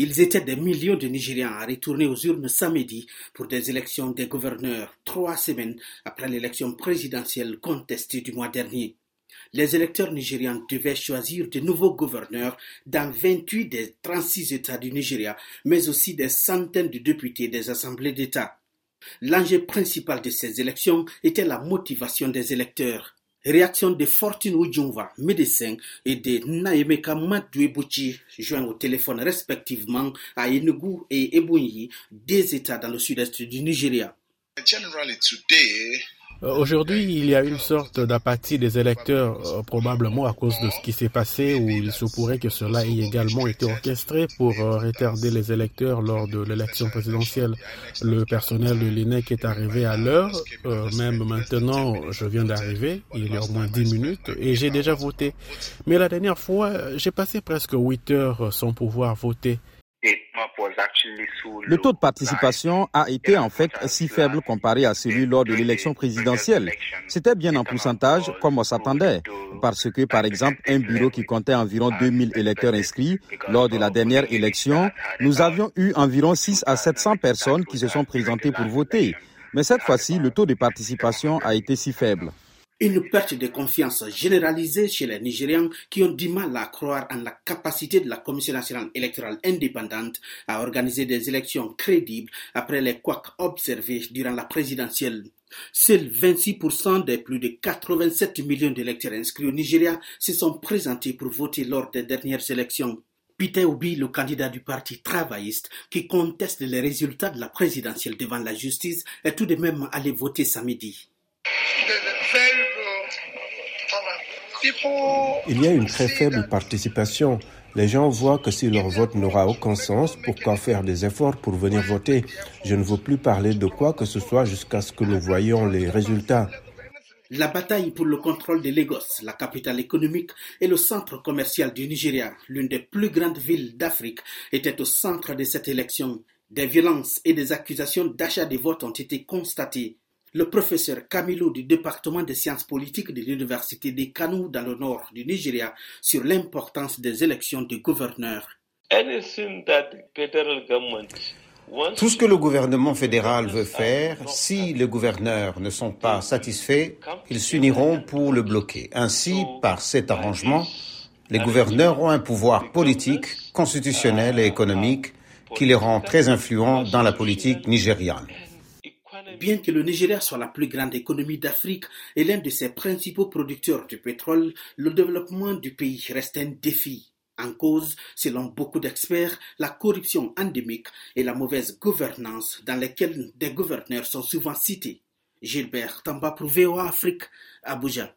Ils étaient des millions de Nigériens à retourner aux urnes samedi pour des élections des gouverneurs, trois semaines après l'élection présidentielle contestée du mois dernier. Les électeurs nigérians devaient choisir de nouveaux gouverneurs dans 28 des 36 États du Nigeria, mais aussi des centaines de députés des assemblées d'État. L'enjeu principal de ces élections était la motivation des électeurs. Réaction de Fortune Ujungwa, médecin, et de Naemeka Madouebouchi, joints au téléphone respectivement à Enugu et Ebonyi, deux États dans le sud-est du Nigeria. Euh, aujourd'hui, il y a une sorte d'apathie des électeurs, euh, probablement à cause de ce qui s'est passé, où il se pourrait que cela ait également été orchestré pour euh, retarder les électeurs lors de l'élection présidentielle. Le personnel de l'INEC est arrivé à l'heure, même maintenant, je viens d'arriver, il y a au moins 10 minutes, et j'ai déjà voté. Mais la dernière fois, j'ai passé presque 8 heures sans pouvoir voter. Le taux de participation a été en fait si faible comparé à celui lors de l'élection présidentielle. C'était bien en pourcentage comme on s'attendait, parce que par exemple un bureau qui comptait environ 2000 électeurs inscrits lors de la dernière élection, nous avions eu environ 6 à 700 personnes qui se sont présentées pour voter. Mais cette fois-ci, le taux de participation a été si faible. Une perte de confiance généralisée chez les Nigérians qui ont du mal à croire en la capacité de la Commission nationale électorale indépendante à organiser des élections crédibles après les couacs observés durant la présidentielle. Seuls 26% des plus de 87 millions d'électeurs inscrits au Nigeria se sont présentés pour voter lors des dernières élections. Peter Obi, le candidat du parti travailliste qui conteste les résultats de la présidentielle devant la justice, est tout de même allé voter samedi. Il y a une très faible participation. Les gens voient que si leur vote n'aura aucun sens, pourquoi faire des efforts pour venir voter? Je ne veux plus parler de quoi que ce soit jusqu'à ce que nous voyions les résultats. La bataille pour le contrôle de Lagos, la capitale économique et le centre commercial du Nigeria, l'une des plus grandes villes d'Afrique, était au centre de cette élection. Des violences et des accusations d'achat de votes ont été constatées. Le professeur Camilo du département des sciences politiques de l'université de Kano dans le nord du Nigeria sur l'importance des élections de gouverneurs. Tout ce que le gouvernement fédéral veut faire, si les gouverneurs ne sont pas satisfaits, ils s'uniront pour le bloquer. Ainsi, par cet arrangement, les gouverneurs ont un pouvoir politique, constitutionnel et économique qui les rend très influents dans la politique nigériane. Bien que le Nigeria soit la plus grande économie d'Afrique et l'un de ses principaux producteurs de pétrole, le développement du pays reste un défi. En cause, selon beaucoup d'experts, la corruption endémique et la mauvaise gouvernance dans lesquelles des gouverneurs sont souvent cités. Gilbert Tamba pour Afrique, Abuja.